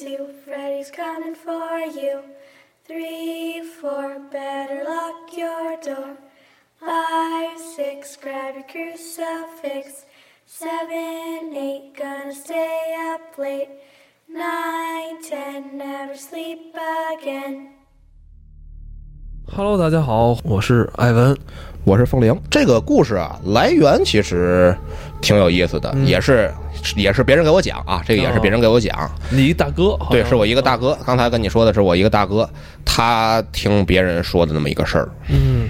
two, Freddy's coming for you. Three, four, better lock your door. Five, six, grab your crucifix. Seven, eight, gonna stay up late. Nine, ten, never sleep again. Hello，大家好，我是艾文。我是风铃。这个故事啊，来源其实挺有意思的，也是也是别人给我讲啊，这个也是别人给我讲。你一大哥，好对，是我一个大哥。刚才跟你说的是我一个大哥，他听别人说的那么一个事儿。嗯，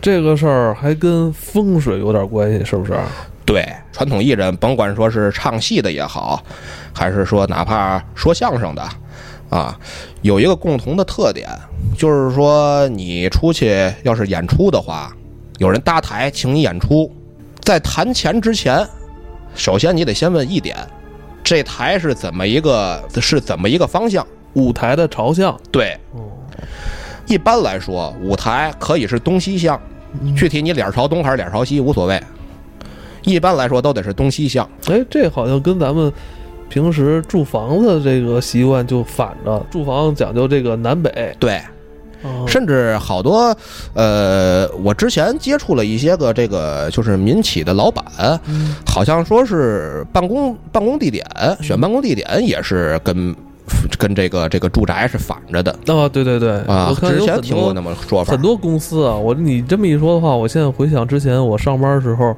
这个事儿还跟风水有点关系，是不是？对，传统艺人，甭管说是唱戏的也好，还是说哪怕说相声的，啊，有一个共同的特点，就是说你出去要是演出的话，有人搭台请你演出，在谈钱之前，首先你得先问一点，这台是怎么一个是怎么一个方向？舞台的朝向，对，哦，一般来说，舞台可以是东西向，具体你脸朝东还是脸朝西无所谓。一般来说都得是东西向，哎，这好像跟咱们平时住房子这个习惯就反着，住房讲究这个南北，对，哦。甚至好多，呃，我之前接触了一些个这个就是民企的老板，嗯。好像说是办公办公地点选办公地点也是跟跟这个这个住宅是反着的。啊，对对对，啊我。之前听过那么说法。很，多公司啊，我你这么一说的话，我现在回想之前我上班的时候，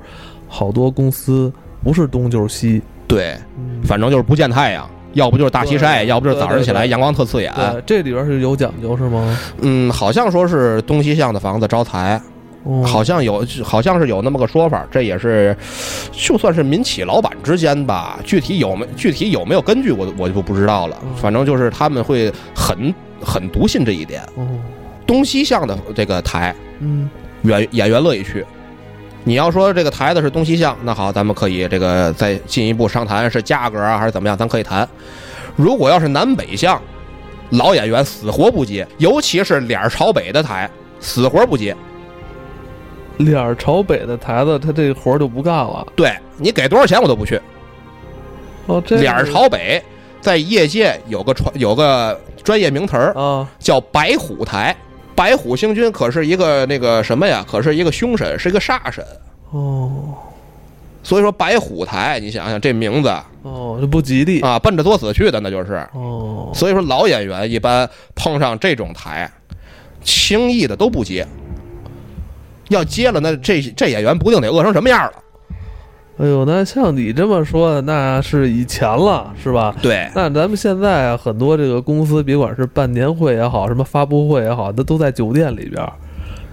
好多公司不是东就是西，对，嗯，反正就是不见太阳。要不就是大西晒，要不就是早上起来阳光特刺眼。对，这里边是有讲究是吗？嗯，好像说是东西向的房子招财，哦好像有，好像是有那么个说法，这也是，就算是民企老板之间吧，具体有没具体有没有根据，我我就不知道了嗯。反正就是他们会很很笃信这一点。哦，东西向的这个台，嗯演演员乐意去。你要说这个台子是东西向，那好，咱们可以这个再进一步商谈是价格啊，还是怎么样，咱可以谈。如果要是南北向，老演员死活不接，尤其是脸儿朝北的台，死活不接。脸儿朝北的台子，他这活儿就不干了。对你给多少钱我都不去。哦，这脸儿朝北，在业界有个传有个专业名词儿啊，叫白虎台。白虎星君可是一个那个什么呀？可是一个凶神，是一个煞神。哦所以说白虎台，你想想这名字哦，这不吉利。啊，奔着作死去的那就是。哦，所以说老演员一般碰上这种台，轻易的都不接。要接了，那这这演员不定得饿成什么样了。哎呦，那像你这么说的，那是以前了，是吧？对，那咱们现在啊，很多这个公司，别管是办年会也好，什么发布会也好，那都在酒店里边儿，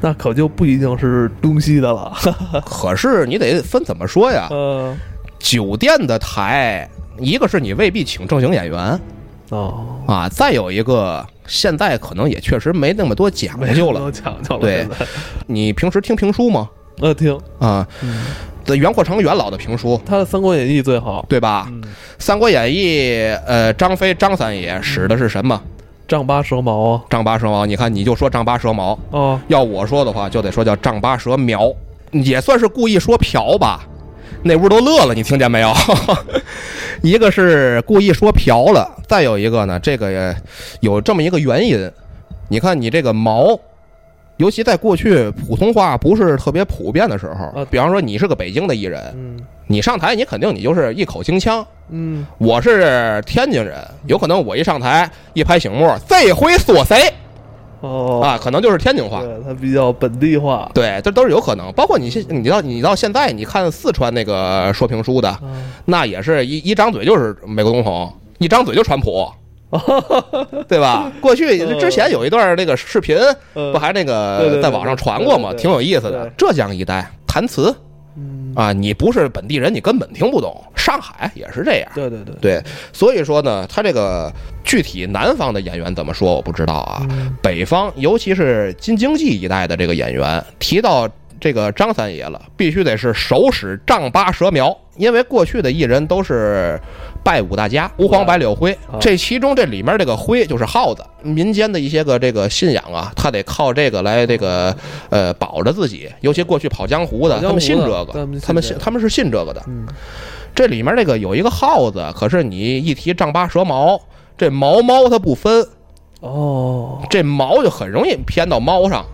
那可就不一定是东西的了。可是你得分怎么说呀？嗯，酒店的台，一个是你未必请正经演员哦，啊，再有一个现在可能也确实没那么多讲究了。讲究了。对，你平时听评书吗？呃，听，啊，嗯，这袁阔成元老的评书，他的《三国演义》最好。对吧？嗯，《三国演义》呃，张飞张三爷使的是什么？丈八蛇矛啊。丈八蛇矛。你看，你就说丈八蛇矛，哦，要我说的话，就得说叫丈八蛇苗，也算是故意说嫖吧。那屋都乐了，你听见没有？一个是故意说嫖了，再有一个呢，这个有这么一个原因。你看你这个毛，尤其在过去普通话不是特别普遍的时候啊，比方说你是个北京的艺人，嗯你上台你肯定你就是一口京腔。嗯，我是天津人，有可能我一上台一拍醒目，这回说谁哦，啊？可能就是天津话。对，它比较本地化。对，这都是有可能。包括你现你到你到现在，你看四川那个说评书的，嗯那也是一一张嘴就是美国总统，一张嘴就川普，对吧？过去之前有一段那个视频，嗯不还那个在网上传过吗？挺有意思的。浙江一带弹词嗯，啊，你不是本地人，你根本听不懂。上海也是这样。对对对，对，所以说呢，他这个具体南方的演员怎么说我不知道啊。嗯北方，尤其是京津冀一带的这个演员，提到这个张三爷了，必须得是手使丈八蛇苗，因为过去的艺人都是拜五大家，吴黄白柳灰啊，这其中这里面这个灰就是耗子，民间的一些个这个信仰啊，他得靠这个来这个呃保着自己，尤其过去跑江湖的，他们信这个，他们信他们是信这个的。嗯这里面这个有一个耗子，可是你一提丈八蛇矛，这毛猫它不分，哦，这毛就很容易偏到猫上。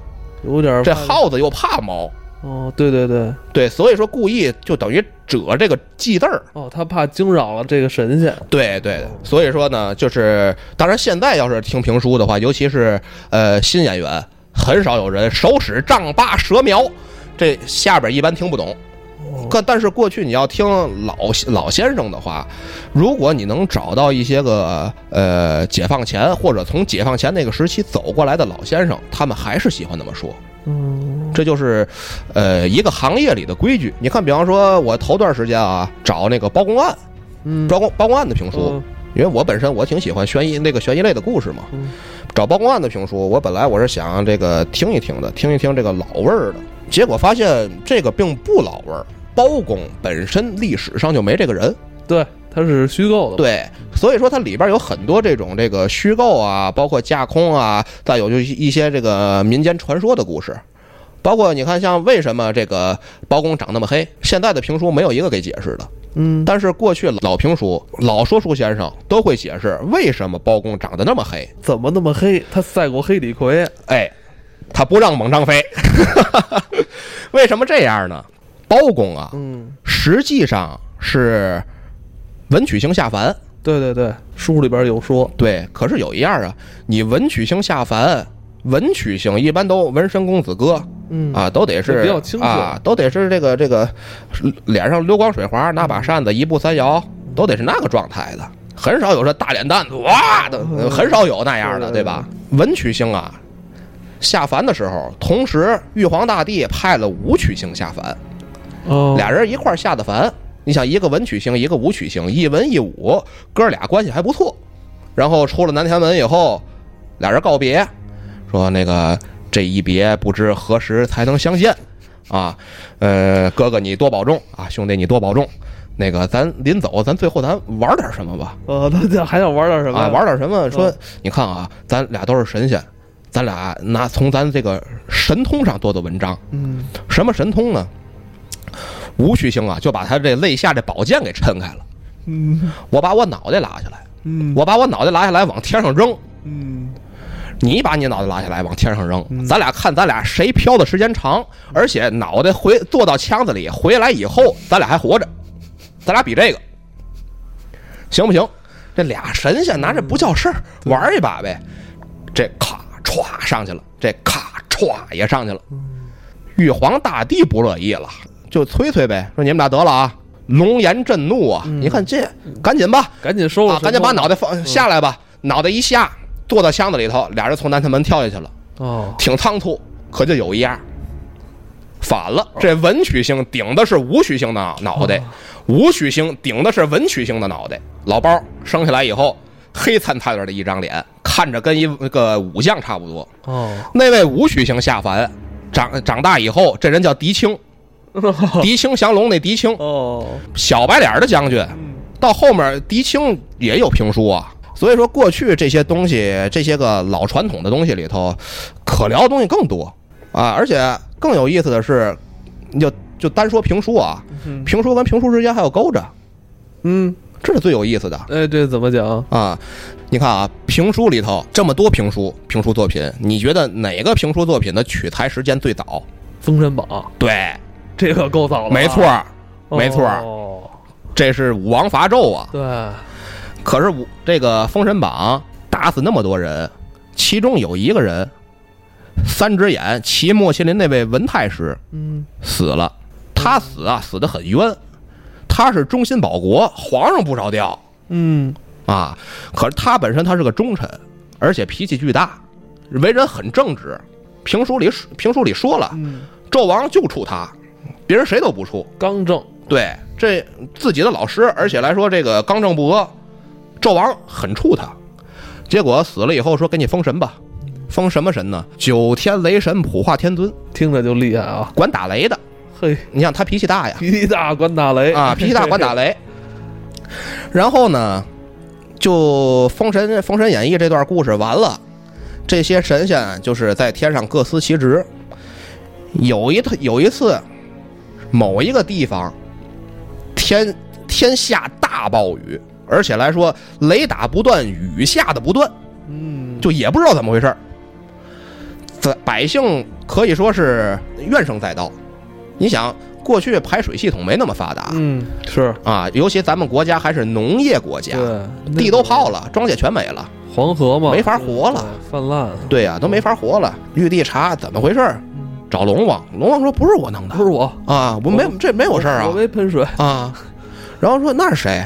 有点这耗子又怕猫，哦，对对对，对，所以说故意就等于褶这个记字儿。哦，他怕惊扰了这个神仙。对对，所以说呢，就是当然现在要是听评书的话，尤其是呃新演员，很少有人手使丈八蛇苗，这下边一般听不懂。可但是过去你要听老老先生的话，如果你能找到一些个呃解放前或者从解放前那个时期走过来的老先生，他们还是喜欢那么说。嗯，这就是，呃，一个行业里的规矩。你看，比方说，我头段时间啊，找那个包公案，嗯，包公包公案的评书，嗯因为我本身我挺喜欢悬疑那个悬疑类的故事嘛。嗯找包公案的评书，我本来我是想这个听一听的，听一听这个老味儿的，结果发现这个并不老味儿。包公本身历史上就没这个人，对，他是虚构的。，对，所以说它里边有很多这种这个虚构啊，包括架空啊，再有就一些这个民间传说的故事，包括你看像为什么这个包公长那么黑，现在的评书没有一个给解释的，嗯，但是过去老评书老说书先生都会解释为什么包公长得那么黑，怎么那么黑？他赛过黑李逵。哎，他不让猛张飞，为什么这样呢？包公啊，嗯，实际上是文曲星下凡。对对对，书里边有说。对，可是有一样啊，你文曲星下凡，文曲星一般都文身公子哥嗯，啊，都得是比较清秀啊，都得是这个这个脸上流光水滑，拿把扇子一步三摇，都得是那个状态的，很少有这大脸蛋子哇的，很少有那样的，对吧？文曲星啊，下凡的时候，同时玉皇大帝派了武曲星下凡，哦，俩人一块儿下的凡。你想，一个文曲星，一个武曲星，一文一武，哥俩关系还不错。然后出了南天门以后，俩人告别，说那个这一别不知何时才能相见啊。呃，哥哥你多保重啊，兄弟你多保重。那个咱临走，咱最后咱玩点什么吧？呃，他这还想玩点什么？啊，玩点什么？说嗯你看啊，咱俩都是神仙，咱俩拿从咱这个神通上做做文章。嗯，什么神通呢？武曲星啊，就把他这肋下这宝剑给抻开了。嗯。我把我脑袋拉下来，嗯，我把我脑袋拉下来往天上扔，嗯。你把你脑袋拉下来往天上扔，嗯。咱俩看咱俩谁飘的时间长，而且脑袋回坐到腔子里回来以后，咱俩还活着，咱俩比这个，行不行？这俩神仙拿这不叫事儿，玩一把呗。这咔歘上去了，这咔歘也上去了。玉皇大帝不乐意了，就催催呗，说你们俩得了啊，龙颜震怒啊！你看这，赶紧吧，赶紧收了啊，赶紧把脑袋。袋放下来吧，脑袋一下，坐到箱子里头，俩人从南天门跳下去了，哦，挺仓促，可就有一样，反了，这文曲星顶的是武曲星的脑袋，武曲星顶的是文曲星的脑袋。老包生下来以后，黑灿灿的一张脸，看着跟一个武将差不多。哦，那位武曲星下凡，长长大以后，这人叫狄青，狄青降龙那狄青，哦，小白脸的将军，到后面狄青也有评书啊。所以说，过去这些东西，这些个老传统的东西里头，可聊的东西更多啊。而且更有意思的是，你就就单说评书啊，嗯评书跟评书之间还有勾着，嗯，这是最有意思的哎，这怎么讲？啊。你看啊，评书里头这么多评书，评书作品，你觉得哪个评书作品的取材时间最早？《封神榜》对，这可够早了啊，没错，没错，哦，这是武王伐纣啊。对，可是武这个《封神榜》打死那么多人，其中有一个人，三只眼骑莫麒麟那位文太师嗯，死了。他死啊，死的很冤。他是忠心保国，皇上不着调嗯，啊。可是他本身他是个忠臣，而且脾气巨大，为人很正直。评书里评书里说了，嗯，纣王就处他，别人谁都不出。刚正，对，这自己的老师，而且来说这个刚正不阿，纣王很怵他。结果死了以后说给你封神吧，封什么神呢？九天雷神普化天尊，听着就厉害啊！管打雷的。嘿，你想他脾气大呀，脾气大管打雷啊，脾气大管打雷。然后呢，就《封神》《封神演义》这段故事完了，这些神仙就是在天上各司其职。有一次，有一次，某一个地方天天下大暴雨，而且来说雷打不断，雨下的不断，嗯，就也不知道怎么回事儿。这百姓可以说是怨声载道。你想，过去排水系统没那么发达。嗯是。啊，尤其咱们国家还是农业国家，对，地都泡了，庄稼全没了，黄河嘛，没法活了，泛滥，对呀、都没法活了。玉帝查怎么回事儿，找龙王，龙王说不是我弄的。不是我，啊，我没这没有事儿啊。我啊没喷水，啊。然后说那是谁？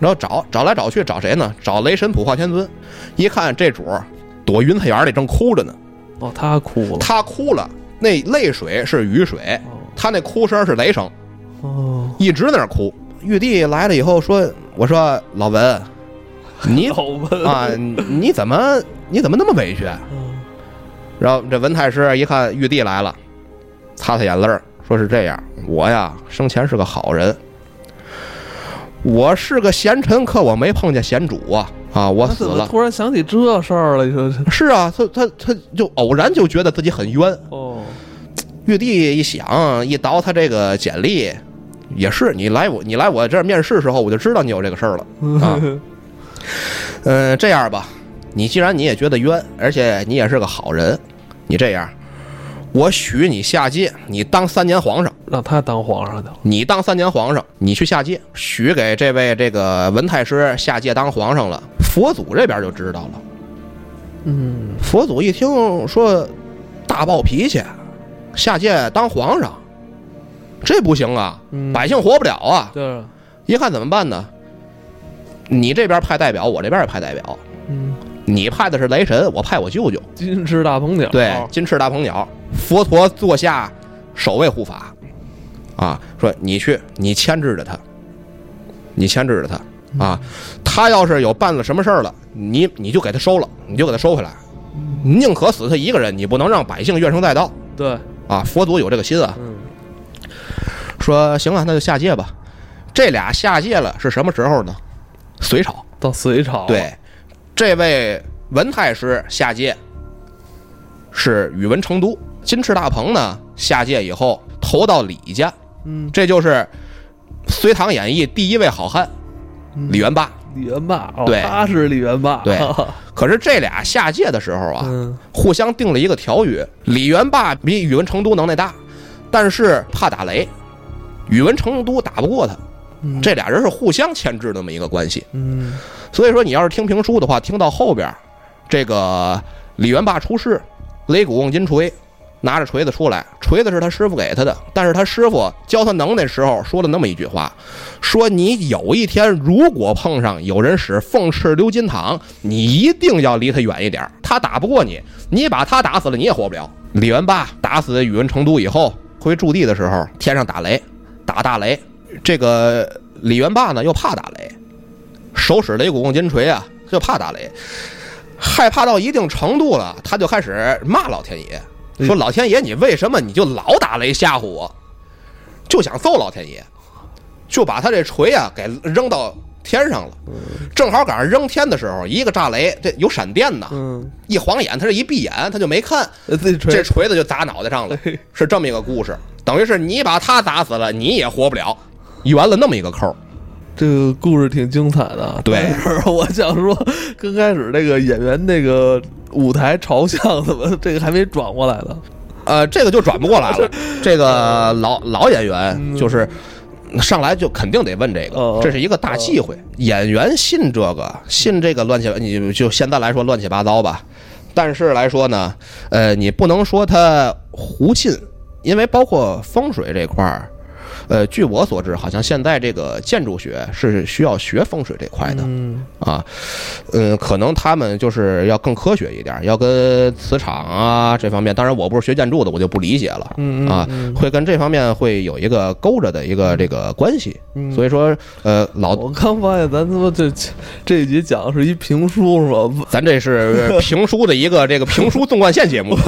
然后找找来找去找谁呢？找雷神普化天尊。一看这主儿躲云彩园里正哭着呢，哦，他哭了，他哭了，那泪水是雨水，他那哭声是雷声，哦，一直在那哭。玉帝来了以后说：“我说老文，你 啊，你怎么你怎么那么委屈？”嗯然后这文太师一看玉帝来了，擦擦眼泪儿，说是这样，我呀生前是个好人，我是个贤臣，可我没碰见贤主啊啊！我他怎么死了。突然想起这事儿了？你说是啊，他他他就偶然就觉得自己很冤。哦，玉帝一想，一倒他这个简历，也是你来我你来我这儿面试时候，我就知道你有这个事儿了啊。嗯、这样吧，你既然你也觉得冤，而且你也是个好人，你这样，我许你下界，你当三年皇上，让他当皇上的，你当三年皇上，你去下界，许给这位这个文太师下界当皇上了。佛祖这边就知道了，嗯，佛祖一听说大暴脾气，下界当皇上，这不行啊，嗯百姓活不了啊！对，一看怎么办呢？你这边派代表，我这边也派代表。嗯，你派的是雷神，我派我舅舅。金翅大鹏鸟，对，金翅大鹏鸟，佛陀座下守卫护法，啊，说你去，你牵制着他，你牵制着他啊，他要是有办了什么事儿了，你你就给他收了，你就给他收回来，宁可死他一个人，你不能让百姓怨声载道对，啊！佛祖有这个心啊，嗯，说行了，那就下界吧。这俩下界了是什么时候呢？隋朝。到隋朝，，对，这位文太师下界是宇文成都，金翅大鹏呢下界以后投到李家，嗯，这就是《隋唐演义》第一位好汉李元霸。李元霸，哦对。他是李元霸，对。可是这俩下界的时候啊，嗯，互相定了一个条约，李元霸比宇文成都能耐大，但是怕打雷，宇文成都打不过他，嗯。这俩人是互相牵制那么一个关系。嗯，所以说，你要是听评书的话，听到后边，这个李元霸出世，擂鼓瓮金锤，拿着锤子出来，锤子是他师傅给他的，但是他师傅教他能耐时候说了那么一句话，说你有一天如果碰上有人使凤翅鎏金镗，你一定要离他远一点，他打不过你，你把他打死了，你也活不了。李元霸打死宇文成都以后，回驻地的时候，天上打雷，打大雷，这个李元霸呢又怕打雷。手使雷鼓瓮金锤啊，他就怕打雷，害怕到一定程度了，他就开始骂老天爷，说老天爷，你为什么你就老打雷吓唬我？就想揍老天爷，就把他这锤啊给扔到天上了。正好赶上扔天的时候，一个炸雷，这有闪电呐，嗯，一晃眼，他这一闭眼，他就没看，这锤，子就砸脑袋上了，是这么一个故事。等于是你把他砸死了，你也活不了，圆了那么一个扣儿。这个故事挺精彩的，对但是我想说，刚开始那个演员那个舞台朝向怎么 这个还没转过来呢？呃，这个就转不过来了。这个老老演员就是上来就肯定得问这个哦，这是一个大忌讳。演员信这个，信这个乱七八，你就现在来说乱七八糟吧。但是来说呢，呃，你不能说他胡信，因为包括风水这块儿。呃，据我所知，好像现在这个建筑学是需要学风水这块的，嗯，啊，嗯，可能他们就是要更科学一点，要跟磁场啊这方面，当然我不是学建筑的，我就不理解了。啊，嗯会跟这方面会有一个勾着的一个这个关系。嗯所以说，呃，老我刚发现咱他妈这这一集讲的是一评书是吧？咱这是评书的一个这个评书纵贯线节目。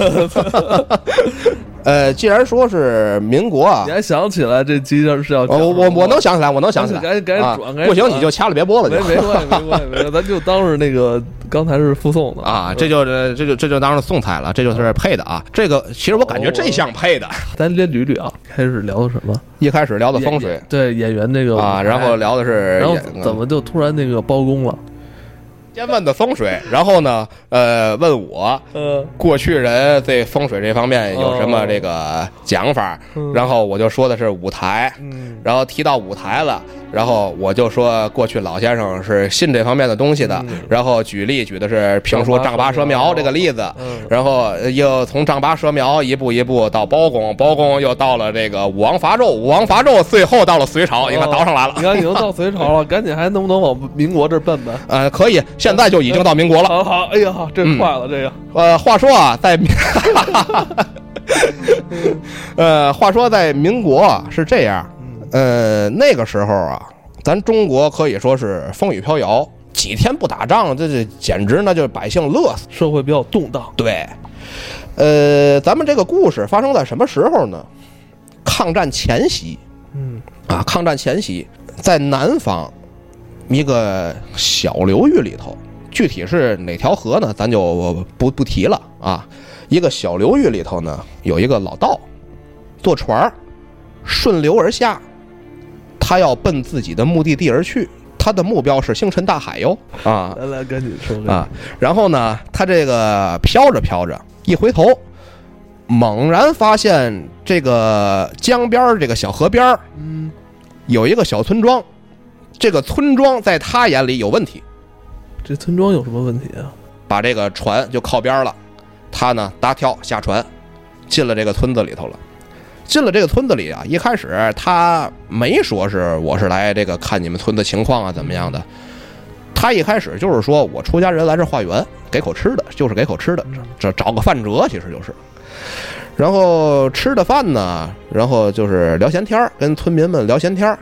呃，既然说是民国啊你，还想起来这集是是要讲我我我我能想起来，我能想起来，赶紧赶紧啊转不行你就掐了别播了就。没没关系没关系没关系，咱就当是那个刚才是附送的啊，这就这这就这就当是送彩了，这就是配的啊。这个其实我感觉这像配的。咱先捋捋啊，开始聊的什么？一开始聊的风水对演员那个啊，然后聊的是然后怎么就突然那个包公了？先问的风水，然后呢，呃，问我呃，过去人对风水这方面有什么这个讲法，嗯。然后我就说的是舞台，嗯。然后提到舞台了，然后我就说过去老先生是信这方面的东西的，嗯。然后举例举的是评书丈八蛇苗这个例子，嗯。然后又从丈八蛇苗一步一步到包公，包公又到了这个武王伐纣，武王伐纣最后到了隋朝，你看倒上来了。你。看已经到隋朝了，赶紧还能不能往民国这儿奔奔？呃，可以，现在就已经到民国了。好好，哎呀，这嗯快了，这个。呃，话说啊，在民，呃，话说在民国啊是这样，呃，那个时候啊，咱中国可以说是风雨飘摇，几天不打仗，这这简直那就是百姓乐死。社会比较动荡，对，呃，咱们这个故事发生在什么时候呢？抗战前夕。嗯。啊，抗战前夕，在南方一个小流域里头，具体是哪条河呢？咱就不不提了啊。一个小流域里头呢，有一个老道，坐船儿顺流而下，他要奔自己的目的地而去。他的目标是星辰大海哟啊！来来，赶紧说啊，然后呢，他这个飘着飘着，一回头，猛然发现这个江边儿这个小河边儿嗯，有一个小村庄，这个村庄在他眼里有问题，这村庄有什么问题啊？把这个船就靠边了。他呢搭跳下船，进了这个村子里头了。进了这个村子里啊，一开始他没说是我是来这个看你们村的情况啊怎么样的，他一开始就是说我出家人来这化缘，给口吃的，就是给口吃的，这找个饭辙，其实就是。然后吃的饭呢，然后就是聊闲天儿，跟村民们聊闲天儿，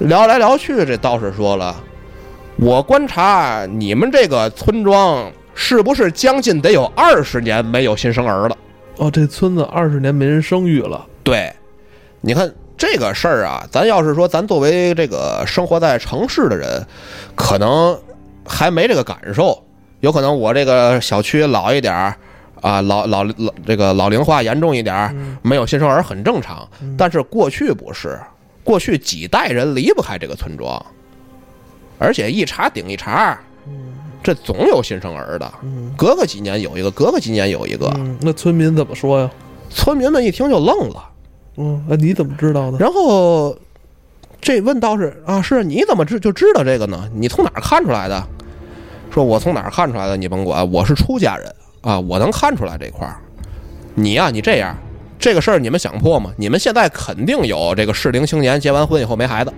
聊来聊去，这道士说了，我观察你们这个村庄是不是将近得有二十年没有新生儿了？哦，这村子二十年没人生育了，对，你看这个事儿啊，咱要是说咱作为这个生活在城市的人，可能还没这个感受，有可能我这个小区老一点儿。啊，老老老这个老龄化严重一点儿，没有新生儿很正常。但是过去不是，过去几代人离不开这个村庄，而且一茬顶一茬，这总有新生儿的，隔个几年有一个，隔个几年有一个。嗯，那村民怎么说呀？村民们一听就愣了。嗯，那你怎么知道的？然后这问道士啊，是你怎么知就知道这个呢？你从哪儿看出来的？说我从哪儿看出来的？你甭管，我是出家人啊，我能看出来这块儿。你呀、你这样，这个事儿你们想破吗？你们现在肯定有这个适龄青年结完婚以后没孩子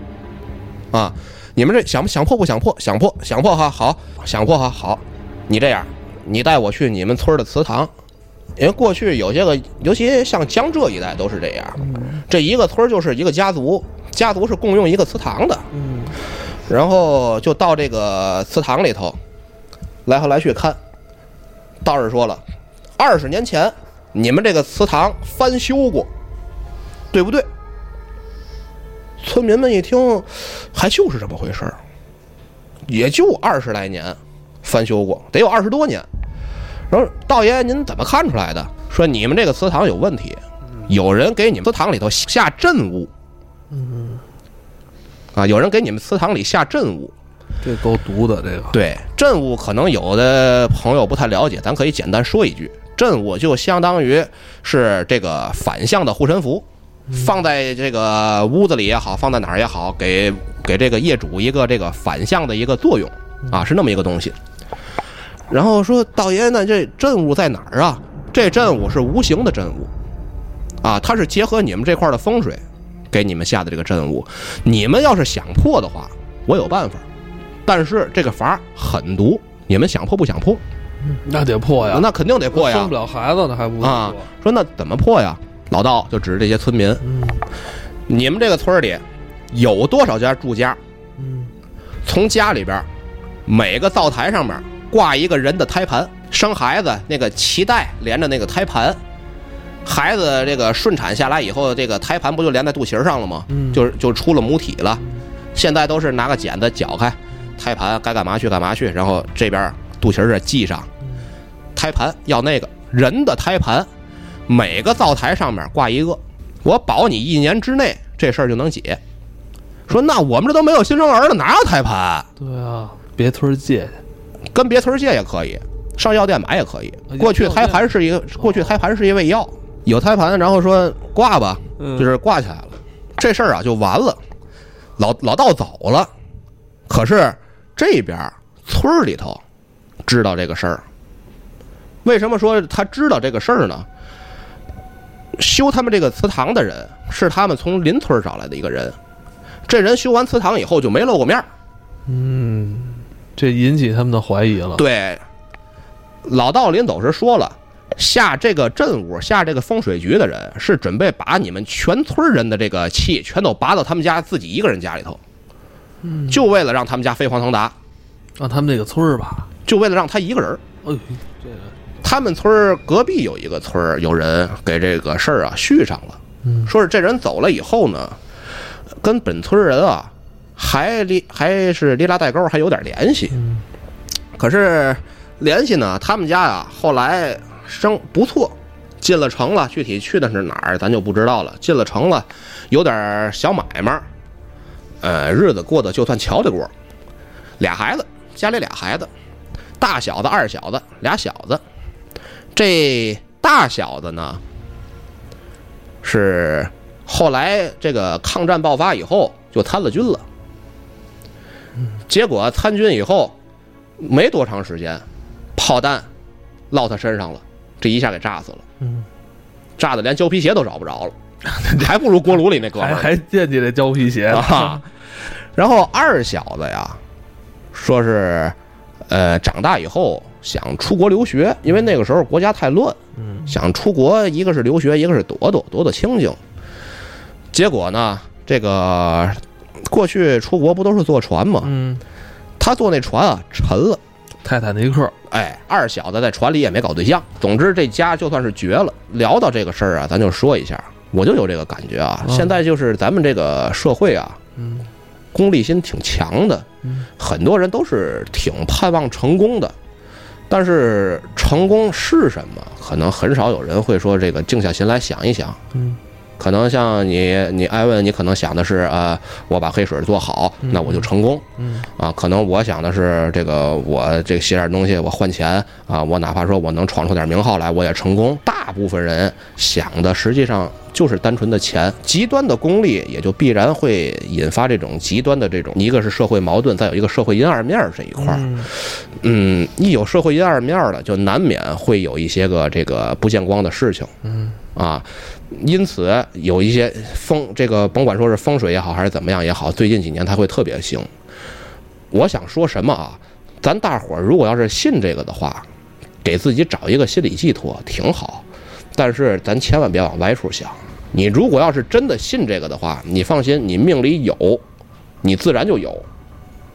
啊，你们这想不想破不想破？想破想破哈，好，想破哈，好。你这样，你带我去你们村的祠堂，因为过去有些个，尤其像江浙一带都是这样。这一个村就是一个家族，家族是共用一个祠堂的。嗯，然后就到这个祠堂里头，来回来去看。道士说了，二十年前你们这个祠堂翻修过，对不对？村民们一听，还就是这么回事儿，也就二十来年翻修过，得有二十多年。然后道爷您怎么看出来的？说你们这个祠堂有问题，有人给你们祠堂里头下镇物。啊，有人给你们祠堂里下镇物。这够毒的，这个对，镇物可能有的朋友不太了解，咱可以简单说一句，镇物就相当于是这个反向的护身符，放在这个屋子里也好，放在哪儿也好，给给这个业主一个这个反向的一个作用啊，是那么一个东西。然后说道爷，那这镇物在哪儿啊？这镇物是无形的镇物啊，它是结合你们这块的风水给你们下的这个镇物。你们要是想破的话，我有办法。但是这个法儿很毒，你们想破不想破？那得破呀，那肯定得破呀生不！了孩子呢，还不啊破，说那怎么破呀？老道就指着这些村民，嗯你们这个村里有多少家住家？嗯从家里边每个灶台上面挂一个人的胎盘，生孩子那个脐带连着那个胎盘，孩子这个顺产下来以后，这个胎盘不就连在肚脐上了吗？嗯就是就出了母体了。现在都是拿个剪子绞开胎盘，该干嘛去干嘛去，然后这边肚脐儿这系上。胎盘要那个人的胎盘，每个灶台上面挂一个，我保你一年之内这事儿就能解。说那我们这都没有新生儿了，哪有胎盘？对啊，别村借去。跟别村借也可以，上药店买也可以啊。过去胎盘是一个，过去胎盘是一味药，有胎盘，然后说挂吧，嗯就是挂起来了，这事儿啊就完了。老老道走了，可是这边村儿里头知道这个事儿。为什么说他知道这个事儿呢？修他们这个祠堂的人是他们从邻村找来的一个人，这人修完祠堂以后就没露过面儿。嗯，这引起他们的怀疑了。对，老道临走时说了，下这个镇务、下这个风水局的人是准备把你们全村人的这个气全都拔到他们家自己一个人家里头，就为了让他们家飞黄腾达，让，他们那个村儿吧，就为了让他一个人儿。哎呦，这个他们村儿隔壁有一个村儿，有人给这个事儿啊续上了，嗯说是这人走了以后呢，跟本村人啊还离还是离拉带钩，还有点联系。嗯可是联系呢，他们家呀后来生不错，进了城了，具体去的是哪儿咱就不知道了。进了城了，有点小买卖，呃，日子过得就算瞧得过。俩孩子，家里俩孩子，大小子、二小子，俩小子。这大小子呢，是后来这个抗战爆发以后就参了军了。结果参军以后没多长时间，炮弹落他身上了，这一下给炸死了，嗯，炸的连胶皮鞋都找不着了，还不如锅炉里那哥们还儿还惦记着胶皮鞋呢啊。然后二小子呀，说是呃长大以后想出国留学，因为那个时候国家太乱，嗯想出国，一个是留学，一个是躲躲躲躲清静。结果呢，这个过去出国不都是坐船吗？嗯，他坐那船啊沉了。泰坦尼克，哎，二小子在船里也没搞对象。总之，这家就算是绝了。聊到这个事儿啊，咱就说一下，我就有这个感觉啊。嗯现在就是咱们这个社会啊，嗯功利心挺强的，嗯很多人都是挺盼望成功的。但是成功是什么？可能很少有人会说这个静下心来想一想。嗯可能像你，你艾问，你可能想的是啊、我把黑水做好，那我就成功。嗯啊，可能我想的是这个，我这个写点东西，我换钱啊，我哪怕说我能闯出点名号来，我也成功。大部分人想的实际上就是单纯的钱，极端的功利也就必然会引发这种极端的这种，一个是社会矛盾，再有一个社会阴暗面这一块儿。嗯嗯，一有社会阴暗面儿了，就难免会有一些个这个不见光的事情。嗯啊，因此有一些风，这个甭管说是风水也好，还是怎么样也好，最近几年它会特别兴。我想说什么啊？咱大伙儿如果要是信这个的话，给自己找一个心理寄托挺好，但是咱千万别往歪处想。你如果要是真的信这个的话，你放心，你命里有，你自然就有。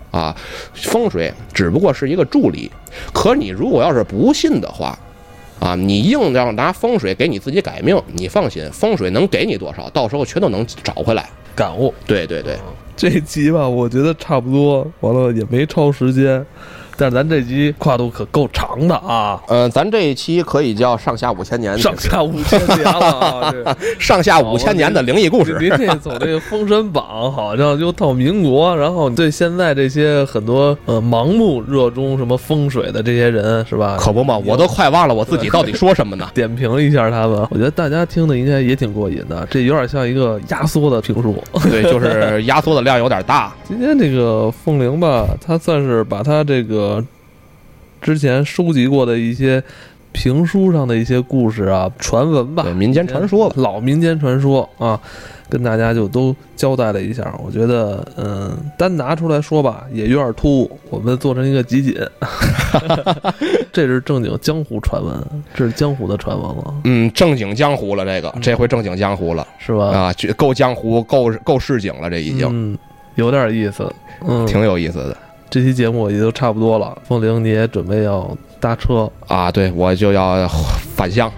啊，风水只不过是一个助力，可你如果要是不信的话，啊，你硬要拿风水给你自己改命，你放心，风水能给你多少，到时候全都能找回来。感悟。对对对，这集吧，我觉得差不多，完了也没超时间，但是咱这集跨度可够长的啊，呃，咱这一期可以叫上下五千年，上下五千年了啊！上下五千年的灵异故事。您这走这个封神榜，好像就到民国，然后对现在这些很多呃盲目热衷什么风水的这些人是吧？可不嘛，我都快忘了我自己到底说什么呢。点评一下他们，我觉得大家听的应该也挺过瘾的，这有点像一个压缩的评书。对，就是 压缩的量有点大。今天这个凤玲吧，他算是把他这个之前收集过的一些评书上的一些故事啊、传闻吧对，民间传说吧老民间传说啊，跟大家就都交代了一下。我觉得，嗯，单拿出来说吧，也有点突兀。我们做成一个集锦，这是正经江湖传闻，这是江湖的传闻了，嗯，正经江湖了，这个这回正经江湖了是吧？啊，够江湖，够够市井了，这已经嗯，有点意思。嗯，挺有意思的。这期节目也就差不多了。风铃，你也准备要搭车啊，对我就要返乡，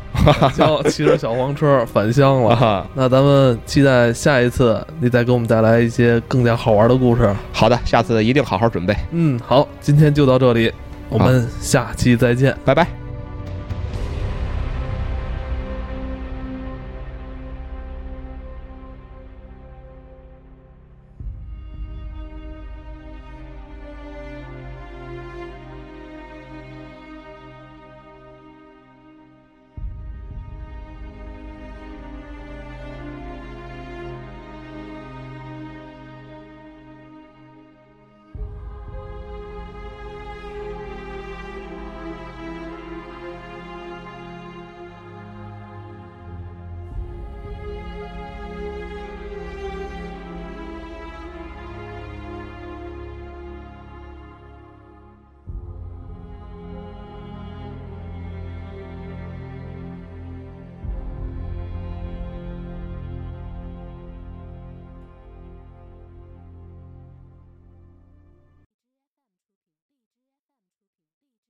要骑着小黄车返乡了。啊。那咱们期待下一次你再给我们带来一些更加好玩的故事。好的，下次一定好好准备。嗯，好，今天就到这里，我们下期再见。拜拜。